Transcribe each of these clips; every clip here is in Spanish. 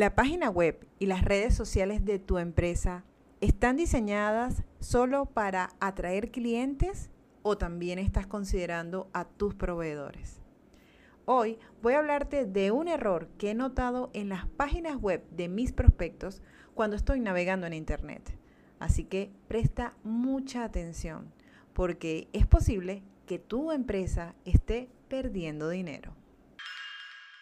La página web y las redes sociales de tu empresa están diseñadas solo para atraer clientes o también estás considerando a tus proveedores. Hoy voy a hablarte de un error que he notado en las páginas web de mis prospectos cuando estoy navegando en Internet. Así que presta mucha atención porque es posible que tu empresa esté perdiendo dinero.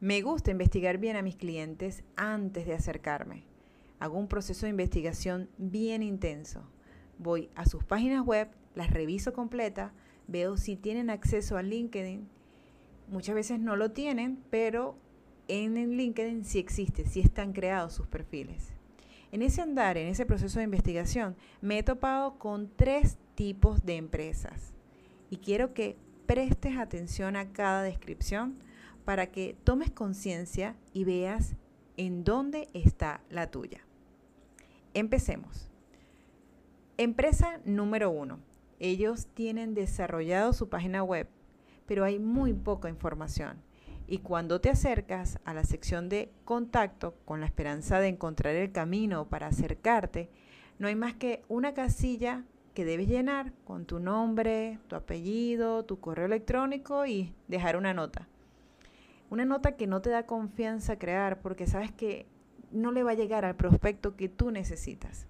Me gusta investigar bien a mis clientes antes de acercarme. Hago un proceso de investigación bien intenso. Voy a sus páginas web, las reviso completa, veo si tienen acceso a LinkedIn. Muchas veces no lo tienen, pero en LinkedIn sí existe, sí están creados sus perfiles. En ese andar, en ese proceso de investigación, me he topado con tres tipos de empresas y quiero que prestes atención a cada descripción para que tomes conciencia y veas en dónde está la tuya. Empecemos. Empresa número uno. Ellos tienen desarrollado su página web, pero hay muy poca información. Y cuando te acercas a la sección de contacto con la esperanza de encontrar el camino para acercarte, no hay más que una casilla que debes llenar con tu nombre, tu apellido, tu correo electrónico y dejar una nota. Una nota que no te da confianza crear porque sabes que no le va a llegar al prospecto que tú necesitas.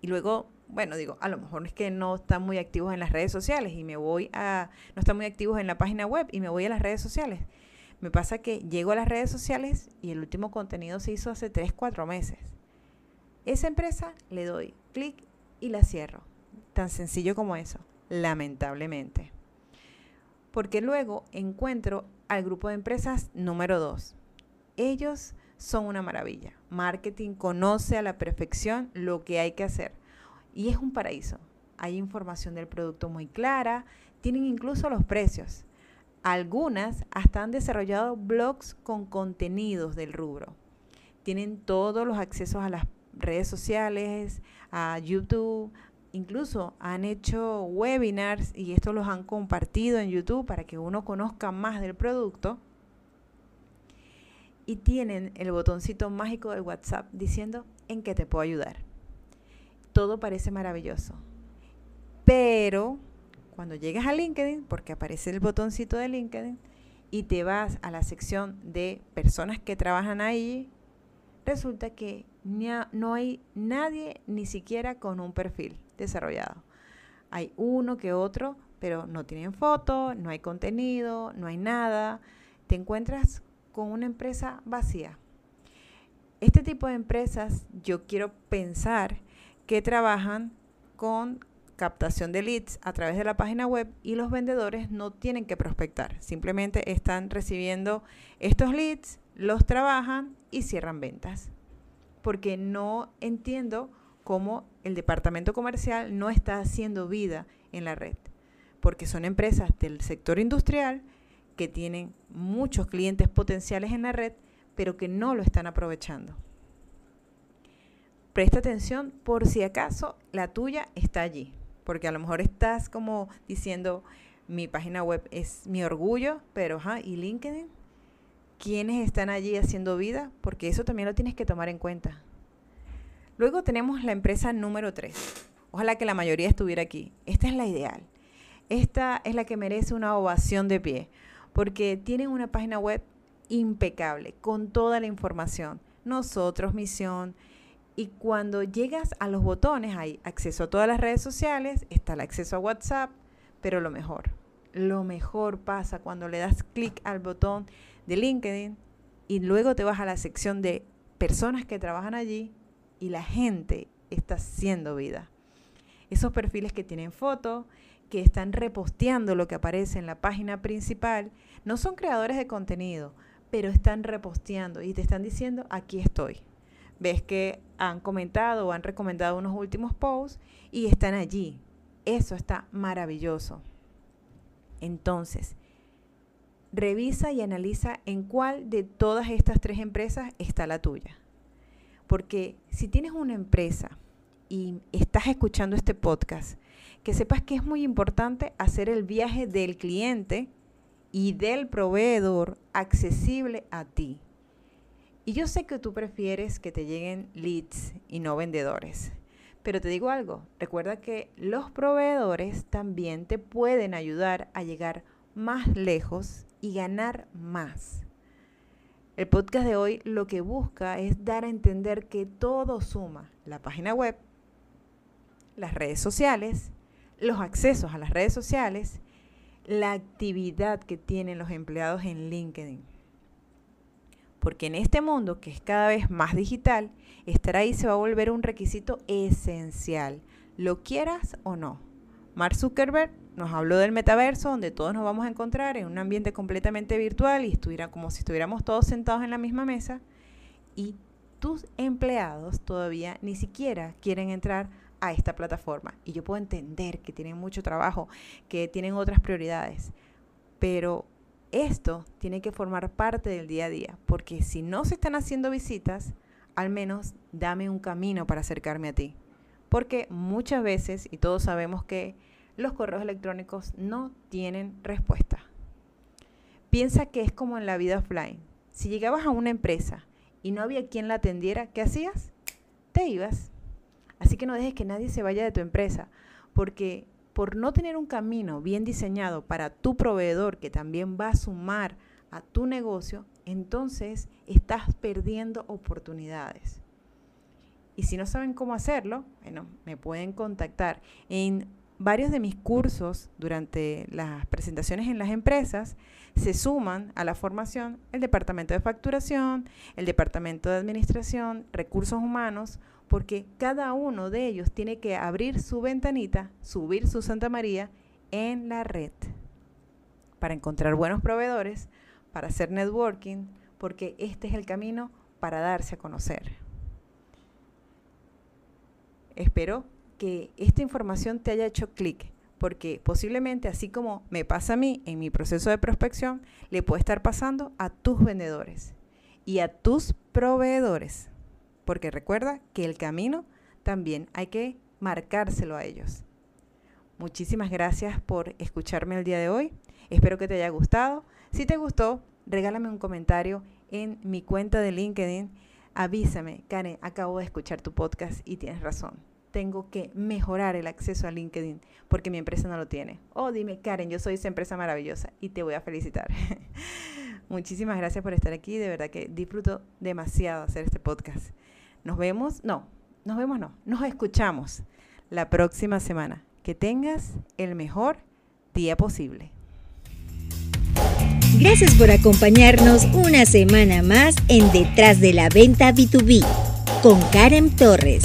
Y luego, bueno, digo, a lo mejor es que no están muy activos en las redes sociales y me voy a, no están muy activos en la página web y me voy a las redes sociales. Me pasa que llego a las redes sociales y el último contenido se hizo hace 3, 4 meses. Esa empresa le doy clic y la cierro. Tan sencillo como eso, lamentablemente. Porque luego encuentro al grupo de empresas número 2. Ellos son una maravilla. Marketing conoce a la perfección lo que hay que hacer y es un paraíso. Hay información del producto muy clara, tienen incluso los precios. Algunas hasta han desarrollado blogs con contenidos del rubro. Tienen todos los accesos a las redes sociales, a YouTube, incluso han hecho webinars y estos los han compartido en YouTube para que uno conozca más del producto. Y tienen el botoncito mágico de WhatsApp diciendo en qué te puedo ayudar. Todo parece maravilloso. Pero cuando llegas a LinkedIn, porque aparece el botoncito de LinkedIn, y te vas a la sección de personas que trabajan ahí, resulta que no hay nadie ni siquiera con un perfil desarrollado. Hay uno que otro, pero no tienen foto, no hay contenido, no hay nada. Te encuentras con una empresa vacía. Este tipo de empresas yo quiero pensar que trabajan con captación de leads a través de la página web y los vendedores no tienen que prospectar, simplemente están recibiendo estos leads, los trabajan y cierran ventas. Porque no entiendo cómo el departamento comercial no está haciendo vida en la red, porque son empresas del sector industrial que tienen muchos clientes potenciales en la red, pero que no lo están aprovechando. Presta atención por si acaso la tuya está allí, porque a lo mejor estás como diciendo, mi página web es mi orgullo, pero, ajá, ¿y LinkedIn? ¿Quiénes están allí haciendo vida? Porque eso también lo tienes que tomar en cuenta. Luego tenemos la empresa número 3. Ojalá que la mayoría estuviera aquí. Esta es la ideal. Esta es la que merece una ovación de pie, porque tienen una página web impecable, con toda la información. Nosotros, misión. Y cuando llegas a los botones, hay acceso a todas las redes sociales, está el acceso a WhatsApp, pero lo mejor, lo mejor pasa cuando le das clic al botón de LinkedIn y luego te vas a la sección de personas que trabajan allí y la gente está haciendo vida. Esos perfiles que tienen fotos, que están reposteando lo que aparece en la página principal, no son creadores de contenido, pero están reposteando y te están diciendo, aquí estoy. ves que han comentado o han recomendado unos últimos posts y están allí. Eso está maravilloso. Entonces, revisa y analiza en cuál de todas estas tres empresas está la tuya. Porque si tienes una empresa y estás escuchando este podcast, que sepas que es muy importante hacer el viaje del cliente y del proveedor accesible a ti. Y yo sé que tú prefieres que te lleguen leads y no vendedores. Pero te digo algo, recuerda que los proveedores también te pueden ayudar a llegar más lejos y ganar más. El podcast de hoy lo que busca es dar a entender que todo suma. La página web, las redes sociales, los accesos a las redes sociales, la actividad que tienen los empleados en LinkedIn. Porque en este mundo que es cada vez más digital, estar ahí se va a volver un requisito esencial, lo quieras o no. Mark Zuckerberg nos habló del metaverso, donde todos nos vamos a encontrar en un ambiente completamente virtual y estuviera como si estuviéramos todos sentados en la misma mesa. Y tus empleados todavía ni siquiera quieren entrar a esta plataforma. Y yo puedo entender que tienen mucho trabajo, que tienen otras prioridades, pero esto tiene que formar parte del día a día, porque si no se están haciendo visitas, al menos dame un camino para acercarme a ti. Porque muchas veces, y todos sabemos que los correos electrónicos no tienen respuesta. Piensa que es como en la vida offline. Si llegabas a una empresa y no había quien la atendiera, ¿qué hacías? Te ibas. Así que no dejes que nadie se vaya de tu empresa, porque por no tener un camino bien diseñado para tu proveedor que también va a sumar a tu negocio, entonces estás perdiendo oportunidades. Y si no saben cómo hacerlo, bueno, me pueden contactar. En varios de mis cursos durante las presentaciones en las empresas se suman a la formación el departamento de facturación, el departamento de administración, recursos humanos, porque cada uno de ellos tiene que abrir su ventanita, subir su Santa María en la red para encontrar buenos proveedores, para hacer networking, porque este es el camino para darse a conocer. Espero que esta información te haya hecho clic, porque posiblemente así como me pasa a mí en mi proceso de prospección, le puede estar pasando a tus vendedores y a tus proveedores porque recuerda que el camino también hay que marcárselo a ellos. Muchísimas gracias por escucharme el día de hoy. Espero que te haya gustado. Si te gustó, regálame un comentario en mi cuenta de LinkedIn. Avísame, Karen, acabo de escuchar tu podcast y tienes razón. Tengo que mejorar el acceso a LinkedIn porque mi empresa no lo tiene. Oh, dime, Karen, yo soy esa empresa maravillosa y te voy a felicitar. Muchísimas gracias por estar aquí. De verdad que disfruto demasiado hacer este podcast. Nos vemos, no, nos vemos no, nos escuchamos la próxima semana. Que tengas el mejor día posible. Gracias por acompañarnos una semana más en Detrás de la Venta B2B con Karen Torres.